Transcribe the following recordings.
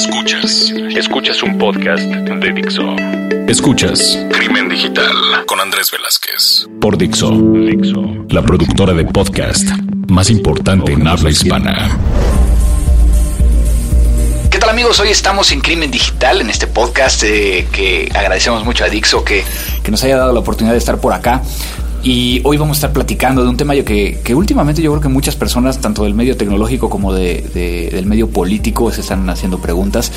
Escuchas. Escuchas un podcast de Dixo. Escuchas Crimen Digital con Andrés Velázquez. Por Dixo. Dixo. La productora de podcast más importante en habla hispana. ¿Qué tal amigos? Hoy estamos en Crimen Digital, en este podcast eh, que agradecemos mucho a Dixo que, que nos haya dado la oportunidad de estar por acá. Y hoy vamos a estar platicando de un tema que, que últimamente yo creo que muchas personas, tanto del medio tecnológico como de, de, del medio político, se están haciendo preguntas.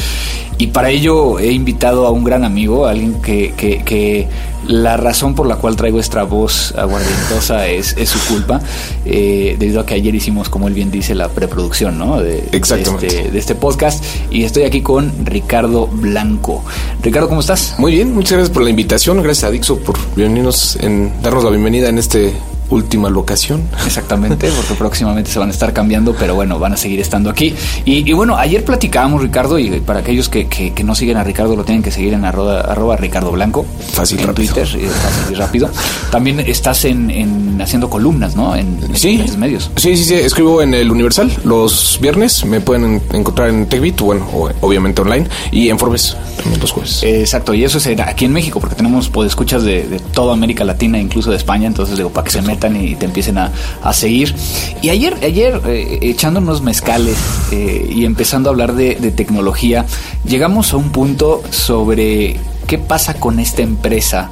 Y para ello he invitado a un gran amigo, alguien que, que, que la razón por la cual traigo esta voz aguardientosa es, es su culpa, eh, debido a que ayer hicimos, como él bien dice, la preproducción ¿no? de, Exactamente. De, este, de este podcast. Y estoy aquí con Ricardo Blanco. Ricardo, ¿cómo estás? Muy bien, muchas gracias por la invitación. Gracias a Dixo por venirnos en darnos la bienvenida en este última locación. Exactamente, porque próximamente se van a estar cambiando, pero bueno, van a seguir estando aquí. Y, y bueno, ayer platicábamos, Ricardo, y para aquellos que, que, que, no siguen a Ricardo, lo tienen que seguir en arroba, arroba Ricardo Blanco. Fácil, en rápido. Twitter, y fácil y rápido. También estás en, en haciendo columnas, ¿no? En, sí, en medios. Sí, sí, sí. Escribo en el Universal los viernes. Me pueden encontrar en TechBit, bueno, obviamente online, y en Forbes también los jueves. Exacto, y eso es aquí en México, porque tenemos pues, escuchas de, de toda América Latina, incluso de España, entonces digo, para que Exacto. se metan y te empiecen a, a seguir. Y ayer, ayer eh, echando unos mezcales eh, y empezando a hablar de, de, tecnología, llegamos a un punto sobre qué pasa con esta empresa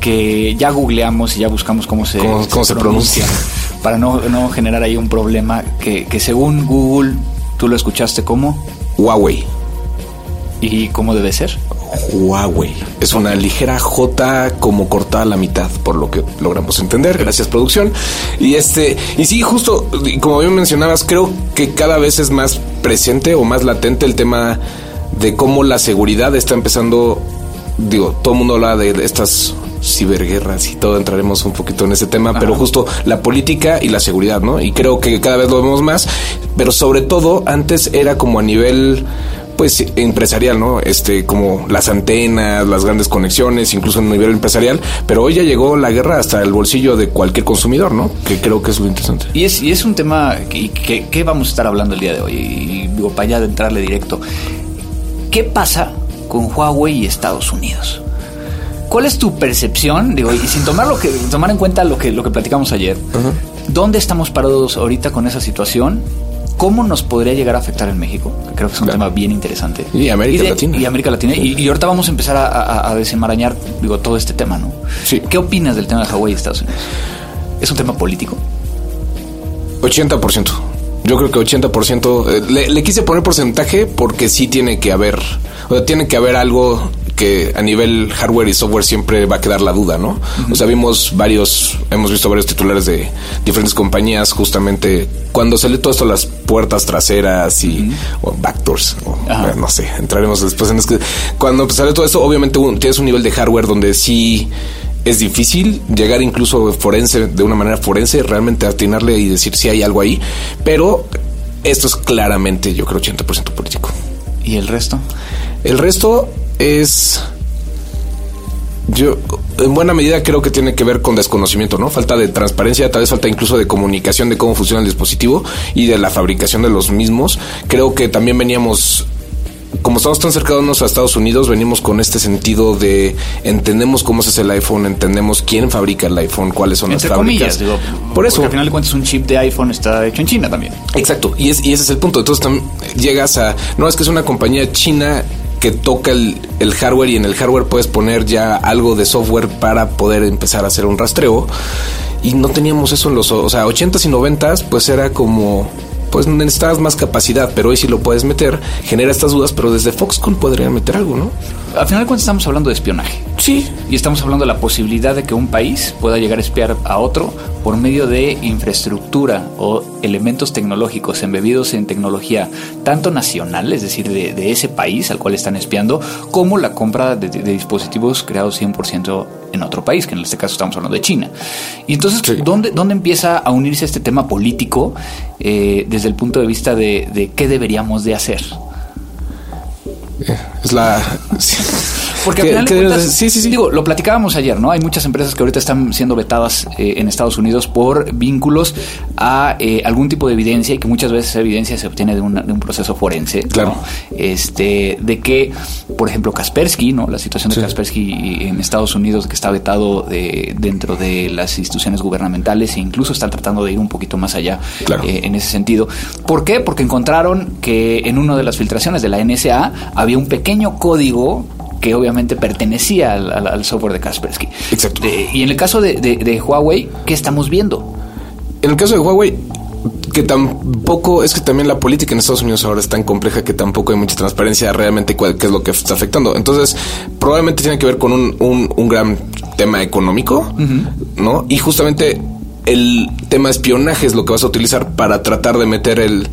que ya googleamos y ya buscamos cómo se, ¿Cómo, cómo se, se pronuncia, pronuncia, para no, no, generar ahí un problema que, que según Google, tú lo escuchaste como Huawei. ¿Y cómo debe ser? Huawei. Es una ligera J como cortada a la mitad, por lo que logramos entender. Gracias, producción. Y este, y sí, justo como bien mencionabas, creo que cada vez es más presente o más latente el tema de cómo la seguridad está empezando. Digo, todo el mundo habla de estas ciberguerras y todo entraremos un poquito en ese tema, Ajá. pero justo la política y la seguridad, ¿no? Y creo que cada vez lo vemos más, pero sobre todo antes era como a nivel pues empresarial, ¿no? Este, como las antenas, las grandes conexiones, incluso a nivel empresarial, pero hoy ya llegó la guerra hasta el bolsillo de cualquier consumidor, ¿no? Que creo que es lo interesante. Y es, y es un tema que, que, que vamos a estar hablando el día de hoy, y digo, para allá de entrarle directo. ¿Qué pasa con Huawei y Estados Unidos? ¿Cuál es tu percepción? Digo, y sin tomar lo que tomar en cuenta lo que lo que platicamos ayer, uh -huh. ¿dónde estamos parados ahorita con esa situación? ¿Cómo nos podría llegar a afectar en México? Creo que es un claro. tema bien interesante. Y América y de, Latina. Y América Latina. Sí. Y, y, ahorita vamos a empezar a, a, a, desenmarañar digo, todo este tema, ¿no? Sí. ¿Qué opinas del tema de Hawái y Estados Unidos? ¿Es un tema político? 80%. Yo creo que 80%. Eh, le, le, quise poner porcentaje porque sí tiene que haber. O sea, tiene que haber algo que a nivel hardware y software siempre va a quedar la duda, ¿no? Uh -huh. O sea, vimos varios, hemos visto varios titulares de diferentes compañías justamente cuando sale todo esto las puertas traseras y uh -huh. o backdoors, o, bueno, no sé, entraremos después en es que cuando sale todo esto, obviamente un, tienes un nivel de hardware donde sí es difícil llegar incluso forense de una manera forense, realmente atinarle y decir si hay algo ahí, pero esto es claramente, yo creo, 80% político. ¿Y el resto? El resto es yo en buena medida creo que tiene que ver con desconocimiento, ¿no? Falta de transparencia, tal vez falta incluso de comunicación de cómo funciona el dispositivo y de la fabricación de los mismos. Creo que también veníamos como estamos tan cercanos a Estados Unidos, venimos con este sentido de entendemos cómo se hace el iPhone, entendemos quién fabrica el iPhone, cuáles son Entre las fábricas. Comillas, digo, Por eso. al final de cuentas, un chip de iPhone está hecho en China también. Exacto, y, es, y ese es el punto. Entonces llegas a. No es que es una compañía china que toca el, hardware y en el hardware puedes poner ya algo de software para poder empezar a hacer un rastreo. Y no teníamos eso en los, o sea, 80s y 90s, pues era como, pues necesitabas más capacidad, pero hoy sí lo puedes meter, genera estas dudas, pero desde Foxconn podrían meter algo, ¿no? Al final de cuentas estamos hablando de espionaje. Sí. Y estamos hablando de la posibilidad de que un país pueda llegar a espiar a otro por medio de infraestructura o elementos tecnológicos embebidos en tecnología tanto nacional, es decir, de, de ese país al cual están espiando, como la compra de, de, de dispositivos creados 100% en otro país, que en este caso estamos hablando de China. Y entonces, sí. ¿dónde, ¿dónde empieza a unirse este tema político eh, desde el punto de vista de, de qué deberíamos de hacer? Es la... Porque al final de cuentas, sí, sí, sí. Digo, lo platicábamos ayer, ¿no? Hay muchas empresas que ahorita están siendo vetadas eh, en Estados Unidos por vínculos a eh, algún tipo de evidencia y que muchas veces esa evidencia se obtiene de, un proceso forense. Claro. Este, de que, por ejemplo, Kaspersky, ¿no? La situación de Kaspersky en Estados Unidos que está vetado de, dentro de las instituciones gubernamentales e incluso están tratando de ir un poquito más allá eh, en ese sentido. ¿Por qué? Porque encontraron que en una de las filtraciones de la NSA había un pequeño código que obviamente pertenecía al, software de Kaspersky. Exacto. y en el caso de, Huawei, ¿qué estamos viendo? En el caso de Huawei, que tampoco es que también la política en Estados Unidos ahora es tan compleja que tampoco hay mucha transparencia realmente qué es lo que está afectando. Entonces, probablemente tiene que ver con un, un, gran tema económico, ¿no? Y justamente el tema espionaje es lo que vas a utilizar para tratar de meter el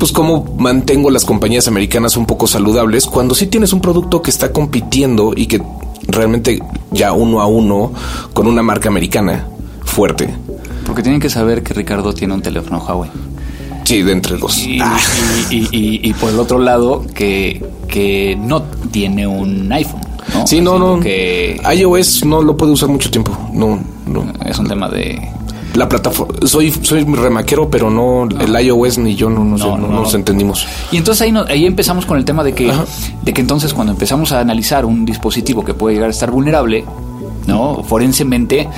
pues cómo mantengo las compañías americanas un poco saludables cuando sí tienes un producto que está compitiendo y que realmente ya uno a uno con una marca americana fuerte. Porque tienen que saber que Ricardo tiene un teléfono Huawei. Sí, de entre los. Y, y, por el otro lado, que, que no tiene un iPhone. ¿no? Sí, no, no. Que iOS no lo puede usar mucho tiempo. No, no. Es un tema de la plataforma. Soy, soy remaquero, pero no, el iOS ni yo no, no, nos entendimos. Y entonces ahí, ahí empezamos con el tema de que, de que entonces cuando empezamos a analizar un dispositivo que puede llegar a estar vulnerable, ¿no? Forensemente,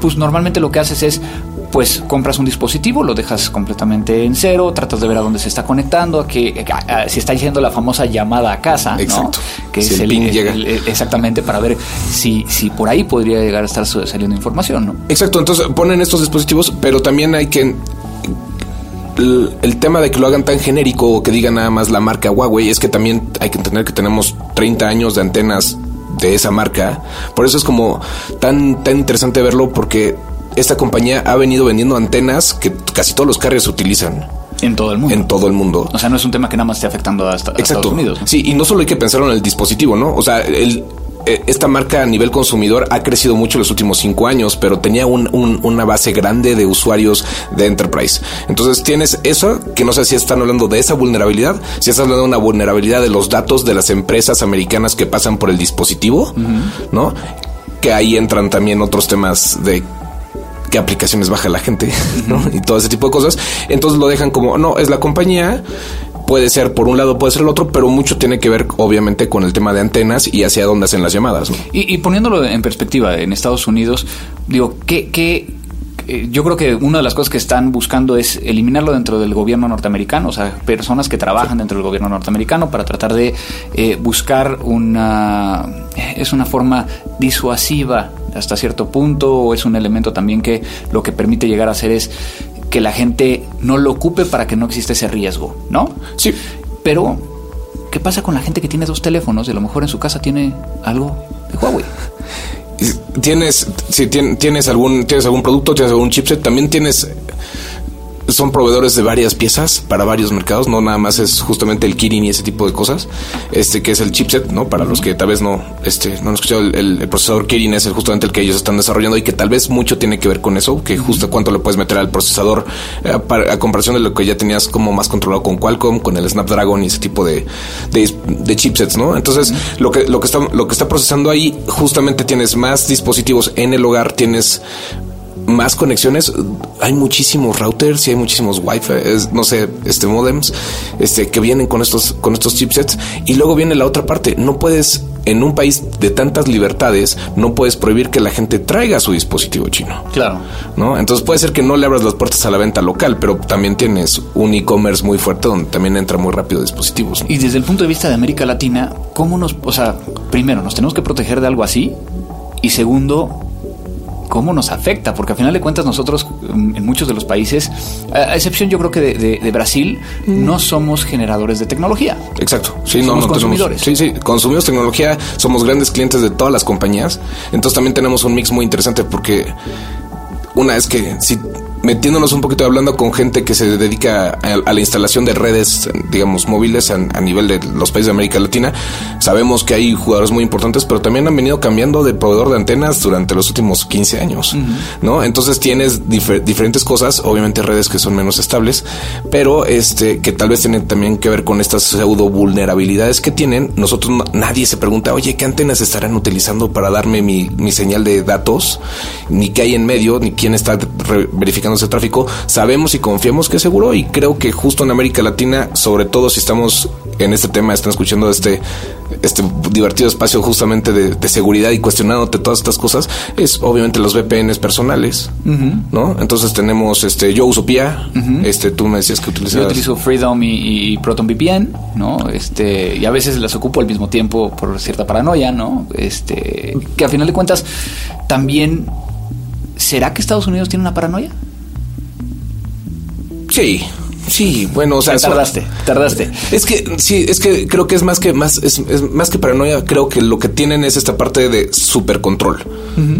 pues normalmente lo que haces es pues compras un dispositivo, lo dejas completamente en cero, tratas de ver a dónde se está conectando, a que si está yendo la famosa llamada a casa, Exacto. Que es el, exactamente para ver si, si por ahí podría llegar a estar saliendo información, ¿no? Exacto, entonces ponen estos dispositivos, pero también hay que el, el, tema de que lo hagan tan genérico o que digan nada más la marca Huawei es que también hay que entender que tenemos 30 años de antenas de esa marca. Por eso es como tan, tan interesante verlo porque esta compañía ha venido vendiendo antenas que casi todos los carriers utilizan. En todo el mundo. En todo el mundo. O sea, no es un tema que nada más esté afectando a, Estados Unidos. Sí, y no solo hay que pensar en el dispositivo, ¿no? O sea, el, esta marca a nivel consumidor ha crecido mucho en los últimos cinco años, pero tenía una base grande de usuarios de enterprise. Entonces tienes eso, que no sé si están hablando de esa vulnerabilidad, si estás hablando de una vulnerabilidad de los datos de las empresas americanas que pasan por el dispositivo, ¿no? Que ahí entran también otros temas de qué aplicaciones baja la gente, ¿no? Y todo ese tipo de cosas. Entonces lo dejan como, no, es la compañía, puede ser por un lado, puede ser el otro, pero mucho tiene que ver obviamente con el tema de antenas y hacia dónde hacen las llamadas. Y, poniéndolo en perspectiva, en Estados Unidos, digo, ¿qué, qué yo creo que una de las cosas que están buscando es eliminarlo dentro del gobierno norteamericano, o sea, personas que trabajan dentro del gobierno norteamericano para tratar de eh, buscar una es una forma disuasiva hasta cierto punto o es un elemento también que lo que permite llegar a hacer es que la gente no lo ocupe para que no exista ese riesgo, ¿no? Sí. Pero, ¿qué pasa con la gente que tiene dos teléfonos y a lo mejor en su casa tiene algo de Huawei? Tienes, si tienes algún, tienes algún producto, tienes algún chipset, también tienes son proveedores de varias piezas para varios mercados, no nada más es justamente el Kirin y ese tipo de cosas, este que es el chipset, ¿no? Para los que tal vez no, este, no han escuchado, el, procesador Kirin es el, justamente el que ellos están desarrollando y que tal vez mucho tiene que ver con eso, que justo cuánto le puedes meter al procesador eh, a, comparación de lo que ya tenías como más controlado con Qualcomm, con el Snapdragon y ese tipo de, de, chipsets, ¿no? Entonces, lo que, lo que está, lo que está procesando ahí, justamente tienes más dispositivos en el hogar, tienes más conexiones. Hay muchísimos routers y hay muchísimos wifi, no sé, este modems, este que vienen con estos, con estos chipsets. Y luego viene la otra parte. No puedes, en un país de tantas libertades, no puedes prohibir que la gente traiga su dispositivo chino. Claro. ¿No? Entonces puede ser que no le abras las puertas a la venta local, pero también tienes un e-commerce muy fuerte donde también entra muy rápido dispositivos. Y desde el punto de vista de América Latina, ¿cómo nos, o sea, primero, nos tenemos que proteger de algo así? Y segundo, cómo nos afecta, porque al final de cuentas nosotros mm, en muchos de los países, a excepción yo creo que de, Brasil, mm. no somos generadores de tecnología. Exacto, sí, somos no, consumidores. sí, sí, consumimos tecnología, somos grandes clientes de todas las compañías, entonces también tenemos un mix muy interesante porque una es que si metiéndonos un poquito hablando con gente que se dedica a, la instalación de redes, digamos, móviles a, nivel de los países de América Latina, sabemos que hay jugadores muy importantes, pero también han venido cambiando de proveedor de antenas durante los últimos 15 años, ¿no? Entonces tienes diferentes cosas, obviamente redes que son menos estables, pero este que tal vez tienen también que ver con estas pseudo vulnerabilidades que tienen. Nosotros nadie se pregunta, oye, ¿qué antenas estarán utilizando para darme mi, mi señal de datos? Ni qué hay en medio, ni quién está verificando ese tráfico, sabemos y confiamos que es seguro y creo que justo en América Latina, sobre todo si estamos en este tema, están escuchando este, este divertido espacio justamente de, seguridad y cuestionándote todas estas cosas, es obviamente los VPNs personales, ¿no? Entonces tenemos, este, yo uso PIA, este, tú me decías que utilizas... Yo utilizo Freedom y, Proton VPN, ¿no? Este, y a veces las ocupo al mismo tiempo por cierta paranoia, ¿no? Este, que a final de cuentas también ¿Será que Estados Unidos tiene una paranoia? Sí, Sí, bueno, o sea, tardaste, tardaste. Es que sí, es que creo que es más que más es, más que paranoia. Creo que lo que tienen es esta parte de super control.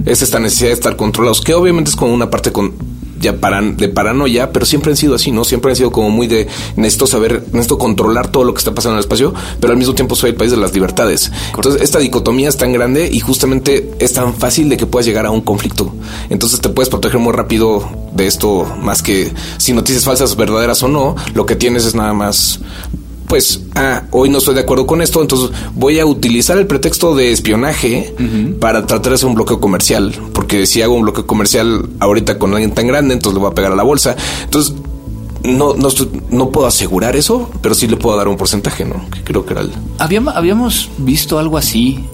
Es esta necesidad de estar controlados, que obviamente es como una parte con ya paran, de paranoia, pero siempre han sido así, ¿no? Siempre han sido como muy de necesito saber, necesito controlar todo lo que está pasando en el espacio, pero al mismo tiempo soy el país de las libertades. Entonces, esta dicotomía es tan grande y justamente es tan fácil de que puedas llegar a un conflicto. Entonces, te puedes proteger muy rápido de esto, más que si noticias falsas verdaderas o no, lo que tienes es nada más pues, ah, hoy no estoy de acuerdo con esto, entonces voy a utilizar el pretexto de espionaje para tratar de hacer un bloqueo comercial, porque si hago un bloqueo comercial ahorita con alguien tan grande, entonces le voy a pegar a la bolsa. Entonces, no, no, no puedo asegurar eso, pero sí le puedo dar un porcentaje, ¿no? Que creo que era el... Habíamos, habíamos visto algo así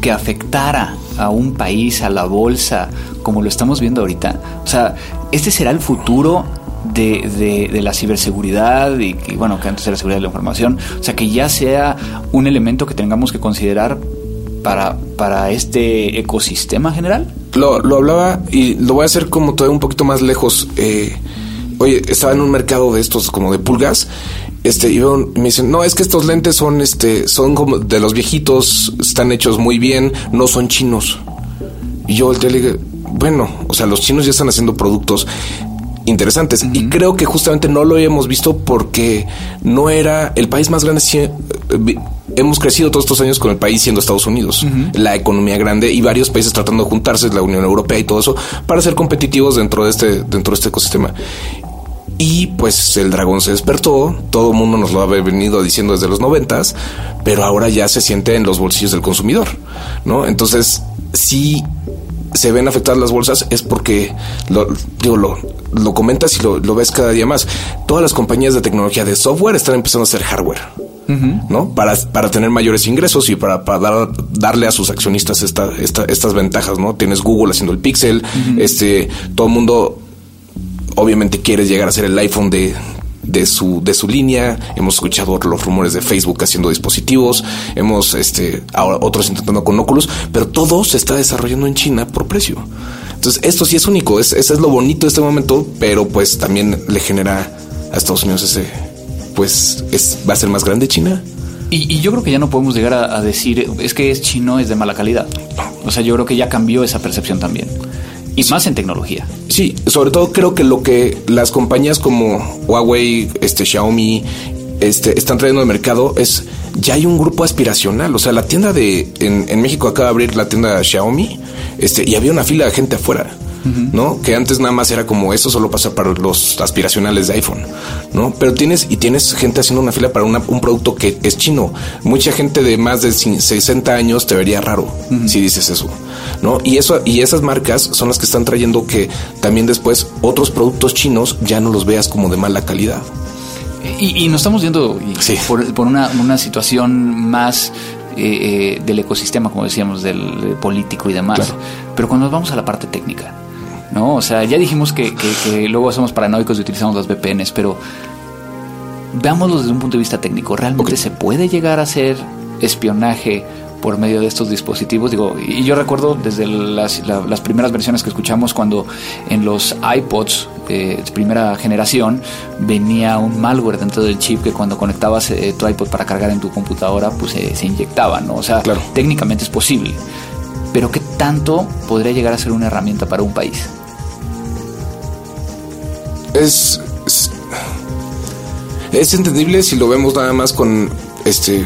que afectara a un país, a la bolsa, como lo estamos viendo ahorita. O sea, este será el futuro de, de, la ciberseguridad y, bueno, que antes era seguridad de la información, o sea, que ya sea un elemento que tengamos que considerar para, para este ecosistema general? Lo, lo hablaba y lo voy a hacer como todavía un poquito más lejos. Eh, oye, estaba en un mercado de estos como de pulgas. Este, y me dicen, no, es que estos lentes son, este, son como de los viejitos, están hechos muy bien, no son chinos. Y yo le dije, bueno, o sea, los chinos ya están haciendo productos interesantes. Y creo que justamente no lo hemos visto porque no era el país más grande. Eh, hemos crecido todos estos años con el país siendo Estados Unidos, la economía grande y varios países tratando de juntarse, la Unión Europea y todo eso, para ser competitivos dentro de este, dentro de este ecosistema. Y pues el dragón se despertó, todo el mundo nos lo ha venido diciendo desde los noventas, pero ahora ya se siente en los bolsillos del consumidor, ¿no? Entonces, sí se ven afectadas las bolsas es porque lo, digo, lo, lo comentas y lo, ves cada día más. Todas las compañías de tecnología de software están empezando a hacer hardware. ¿No? Para, para tener mayores ingresos y para, para darle a sus accionistas esta, estas ventajas, ¿no? Tienes Google haciendo el Pixel, este, todo el mundo obviamente quiere llegar a ser el iPhone de, de su, de su línea. Hemos escuchado los rumores de Facebook haciendo dispositivos. Hemos, este, ahora otros intentando con Oculus, pero todo se está desarrollando en China por precio. Entonces, esto sí es único. Es, ese es lo bonito de este momento, pero pues también le genera a Estados Unidos ese, pues, es, va a ser más grande China. Y, yo creo que ya no podemos llegar a, a, decir es que es chino, es de mala calidad. O sea, yo creo que ya cambió esa percepción también. Y más en tecnología. Sí, sobre todo creo que lo que las compañías como Huawei, este Xiaomi, este, están trayendo al mercado es ya hay un grupo aspiracional. O sea, la tienda de en, en México acaba de abrir la tienda Xiaomi, este, y había una fila de gente afuera. ¿No? Que antes nada más era como eso solo pasa para los aspiracionales de iPhone, ¿no? Pero tienes y tienes gente haciendo una fila para un producto que es chino. Mucha gente de más de 60 años te vería raro si dices eso, ¿no? Y eso y esas marcas son las que están trayendo que también después otros productos chinos ya no los veas como de mala calidad. Y, nos estamos viendo por, una, situación más eh, eh, del ecosistema, como decíamos, del, político y demás. Pero cuando nos vamos a la parte técnica, ¿no? O sea, ya dijimos que, luego somos paranoicos y utilizamos las VPNs, pero veámoslo desde un punto de vista técnico. ¿Realmente se puede llegar a hacer espionaje por medio de estos dispositivos? Digo, y yo recuerdo desde las, primeras versiones que escuchamos cuando en los iPods eh, de primera generación venía un malware dentro del chip que cuando conectabas eh, tu iPod para cargar en tu computadora, pues se inyectaba, ¿no? O sea, técnicamente es posible. Pero ¿qué tanto podría llegar a ser una herramienta para un país? Es, es, entendible si lo vemos nada más con este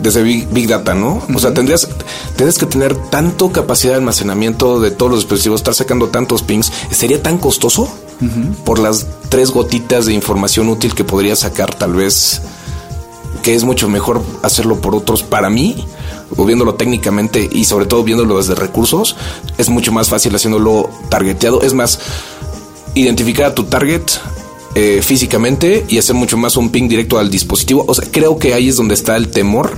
desde Big, Data, ¿no? O sea, tendrías, tendrías que tener tanto capacidad de almacenamiento de todos los dispositivos, estar sacando tantos pings, ¿sería tan costoso? Por las tres gotitas de información útil que podría sacar, tal vez, que es mucho mejor hacerlo por otros. Para mí, o viéndolo técnicamente y sobre todo viéndolo desde recursos, es mucho más fácil haciéndolo targeteado. Es más, identificar a tu target eh, físicamente y hacer mucho más un ping directo al dispositivo. O sea, creo que ahí es donde está el temor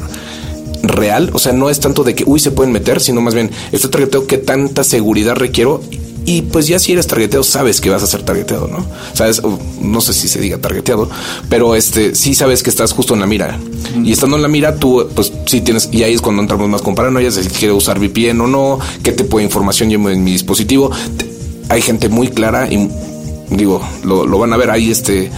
real. O sea, no es tanto de que, uy, se pueden meter, sino más bien, este targeteo, ¿qué tanta seguridad requiero? Y pues ya si eres targeteado, sabes que vas a ser targeteado, ¿no? Sabes, no sé si se diga targeteado, pero este sí sabes que estás justo en la mira. Y estando en la mira, tú, pues sí tienes, y ahí es cuando entramos más con paranoias, si quiero usar VPN o no, qué tipo de información llevo en mi dispositivo. Hay gente muy clara y digo, lo, van a ver ahí, este,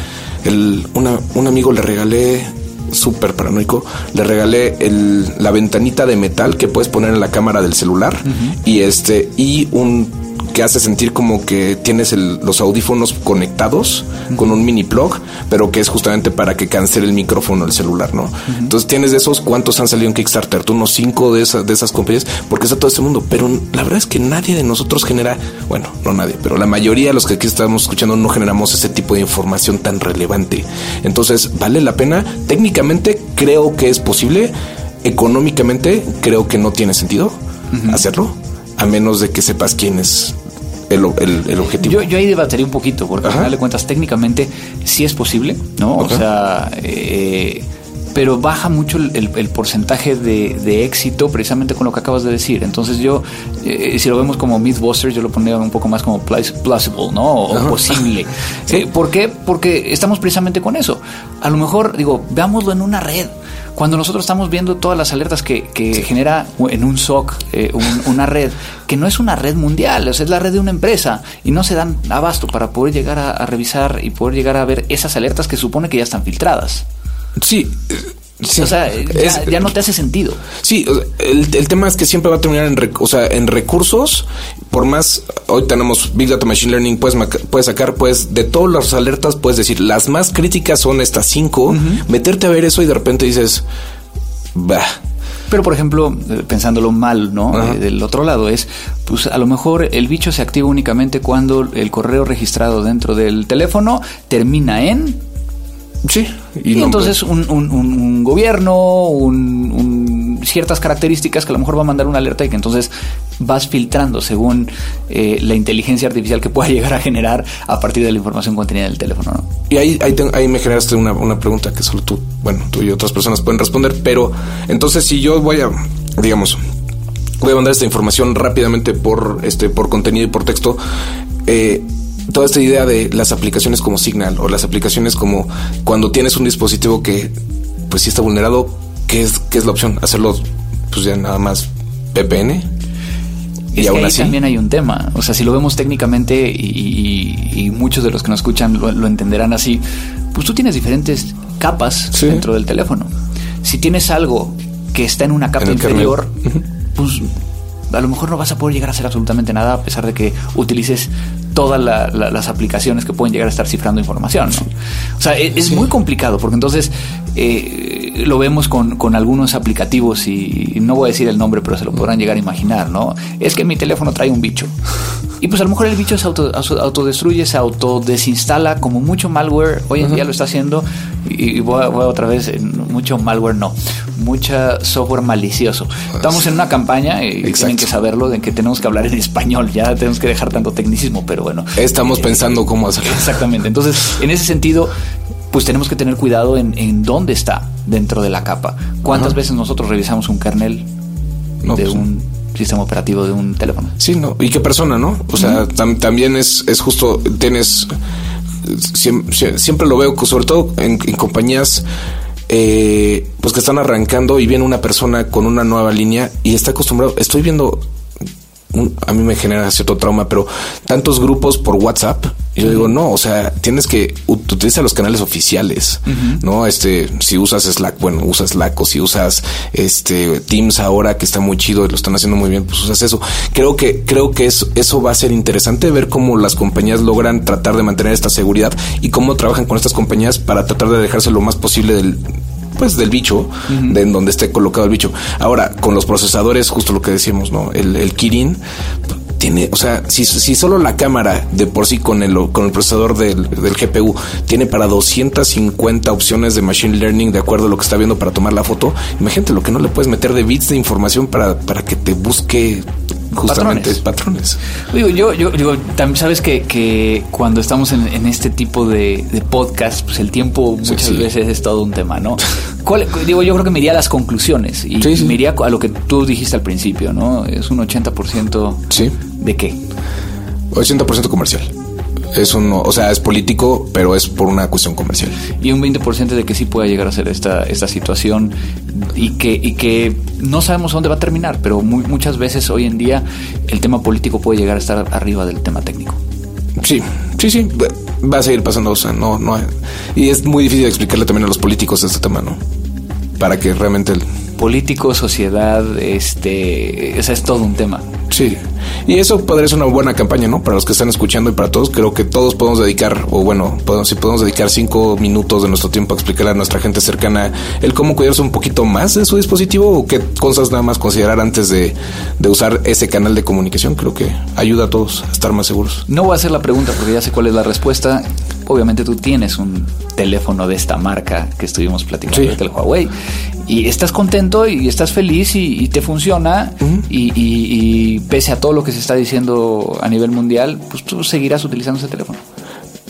el, un amigo le regalé súper paranoico, le regalé el, la ventanita de metal que puedes poner en la cámara del celular y este y un que hace sentir como que tienes los audífonos conectados con un mini plug, pero que es justamente para que cancele el micrófono del celular, ¿no? Entonces tienes de esos, ¿cuántos han salido en Kickstarter? Tú unos cinco de esas, de esas compañías, porque está todo este mundo, pero la verdad es que nadie de nosotros genera, bueno, no nadie, pero la mayoría de los que aquí estamos escuchando no generamos ese tipo de información tan relevante. Entonces, ¿vale la pena? Técnicamente creo que es posible, económicamente creo que no tiene sentido hacerlo a menos de que sepas quién es el, objetivo. Yo, ahí debatiría un poquito, porque al final de cuentas, técnicamente sí es posible, ¿no? O sea, eh, pero baja mucho el, porcentaje de, éxito precisamente con lo que acabas de decir. Entonces yo, eh, si lo vemos como Mythbusters, yo lo pondría un poco más como plausible, ¿no? O, posible. Eh, ¿Por qué? Porque estamos precisamente con eso. A lo mejor, digo, veámoslo en una red. Cuando nosotros estamos viendo todas las alertas que, genera en un SOC eh, una red, que no es una red mundial, es la red de una empresa y no se dan abasto para poder llegar a, revisar y poder llegar a ver esas alertas que supone que ya están filtradas. Sí, o sea, ya, no te hace sentido. Sí, el, tema es que siempre va a terminar en, o sea, en recursos. Por más, hoy tenemos Big Data Machine Learning, puedes, puedes sacar, pues, de todas las alertas, puedes decir, las más críticas son estas cinco, meterte a ver eso y de repente dices, bah. Pero, por ejemplo, eh, pensándolo mal, ¿no? Eh, del otro lado es, pues a lo mejor el bicho se activa únicamente cuando el correo registrado dentro del teléfono termina en Sí. Y, entonces un, un, gobierno, un, ciertas características que a lo mejor va a mandar una alerta y que entonces vas filtrando según eh, la inteligencia artificial que pueda llegar a generar a partir de la información contenida en el teléfono. ¿no? Y ahí, ahí, me generaste una, una, pregunta que solo tú, bueno, tú y otras personas pueden responder, pero entonces si yo voy a, digamos, voy a mandar esta información rápidamente por, este, por contenido y por texto, eh, toda esta idea de las aplicaciones como Signal o las aplicaciones como cuando tienes un dispositivo que pues sí está vulnerado, ¿qué es, qué es la opción? Hacerlo pues ya nada más VPN. y aún así también hay un tema. O sea, si lo vemos técnicamente y, muchos de los que nos escuchan lo, entenderán así, pues tú tienes diferentes capas dentro del teléfono. Si tienes algo que está en una capa inferior, pues a lo mejor no vas a poder llegar a hacer absolutamente nada a pesar de que utilices todas las aplicaciones que pueden llegar a estar cifrando información. O sea, e, es, muy complicado porque entonces eh, lo vemos con, con, algunos aplicativos y no voy a decir el nombre, pero se lo podrán llegar a imaginar, ¿no? Es que mi teléfono trae un bicho. Y pues a lo mejor el bicho se auto, autodestruye, se autodesinstala como mucho malware. Hoy en día lo está haciendo y, voy, otra vez, mucho malware no, mucha software malicioso. Estamos en una campaña y tienen que saberlo de que tenemos que hablar en español, ya tenemos que dejar tanto tecnicismo, pero bueno. Estamos eh, pensando cómo hacerlo. Exactamente. Entonces, en ese sentido, pues tenemos que tener cuidado en, dónde está dentro de la capa. ¿Cuántas veces nosotros revisamos un kernel de pues un sistema operativo de un teléfono. Sí, no. ¿Y qué persona, no? O sea, también es, es justo, tienes, siempre, lo veo, sobre todo en, compañías eh, pues que están arrancando y viene una persona con una nueva línea y está acostumbrado. Estoy viendo a mí me genera cierto trauma, pero tantos grupos por WhatsApp, yo digo, no, o sea, tienes que utilizar los canales oficiales, ¿no? Este, si usas Slack, bueno, usas Slack o si usas este Teams ahora que está muy chido y lo están haciendo muy bien, pues usas eso. Creo que creo que eso, eso va a ser interesante ver cómo las compañías logran tratar de mantener esta seguridad y cómo trabajan con estas compañías para tratar de dejarse lo más posible del pues del bicho, de en donde esté colocado el bicho. Ahora, con los procesadores, justo lo que decíamos, ¿no? El, el Kirin tiene, o sea, si, si solo la cámara de por sí con el, con el procesador del, del, GPU tiene para 250 opciones de machine learning de acuerdo a lo que está viendo para tomar la foto, imagínate lo que no le puedes meter de bits de información para, para que te busque justamente patrones. Digo, yo, yo digo, también sabes que, que cuando estamos en, en este tipo de, de, podcast, pues el tiempo muchas veces es todo un tema, ¿no? ¿Cuál, digo, yo creo que me iría a las conclusiones y sí, me iría a lo que tú dijiste al principio, ¿no? Es un 80% sí. de qué? 80% comercial es un, o sea, es político, pero es por una cuestión comercial. Y un 20% de que sí pueda llegar a ser esta, esta situación y que, y que no sabemos dónde va a terminar, pero muy, muchas veces hoy en día el tema político puede llegar a estar arriba del tema técnico. Sí, sí, sí, va a seguir pasando, o sea, no, no, y es muy difícil explicarle también a los políticos este tema, ¿no? Para que realmente el... Político, sociedad, este, o sea, es todo un tema. Sí. Y eso podría ser una buena campaña, ¿no? Para los que están escuchando y para todos, creo que todos podemos dedicar, o bueno, podemos, si podemos dedicar cinco minutos de nuestro tiempo a explicarle a nuestra gente cercana el cómo cuidarse un poquito más de su dispositivo o qué cosas nada más considerar antes de, de usar ese canal de comunicación, creo que ayuda a todos a estar más seguros. No voy a hacer la pregunta porque ya sé cuál es la respuesta. Obviamente tú tienes un teléfono de esta marca que estuvimos platicando, sí. del Huawei, y estás contento y estás feliz y, y te funciona uh -huh. y, y, y pese a todo lo que se está diciendo a nivel mundial, pues tú seguirás utilizando ese teléfono.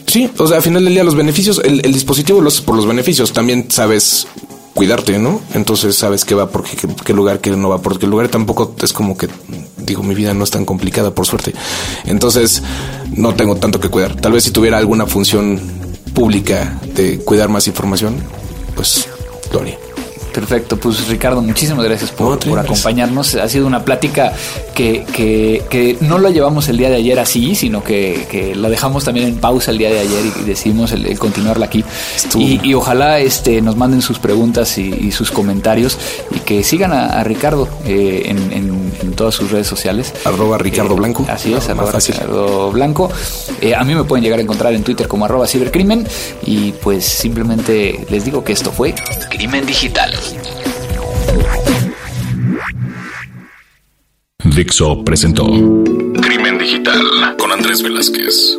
Sí, o sea, al final del día los beneficios, el, dispositivo lo haces por los beneficios, también sabes cuidarte, ¿no? Entonces sabes qué va por qué, qué, lugar, qué no va por qué lugar. Tampoco es como que, digo, mi vida no es tan complicada, por suerte. Entonces no tengo tanto que cuidar. Tal vez si tuviera alguna función pública de cuidar más información, pues lo haría. Perfecto, pues Ricardo, muchísimas gracias por, por acompañarnos. Ha sido una plática que, que, que, no la llevamos el día de ayer así, sino que, que la dejamos también en pausa el día de ayer y, y decidimos el, el, continuarla aquí. Y, y, ojalá este, nos manden sus preguntas y, y sus comentarios y que sigan a, a Ricardo eh, en, en, en, todas sus redes sociales. Arroba Ricardo eh, Blanco. Así es, arroba Ricardo Blanco. Eh, a mí me pueden llegar a encontrar en Twitter como arroba cibercrimen y pues simplemente les digo que esto fue Crimen Digital. Dixo presentó Crimen Digital con Andrés Velázquez.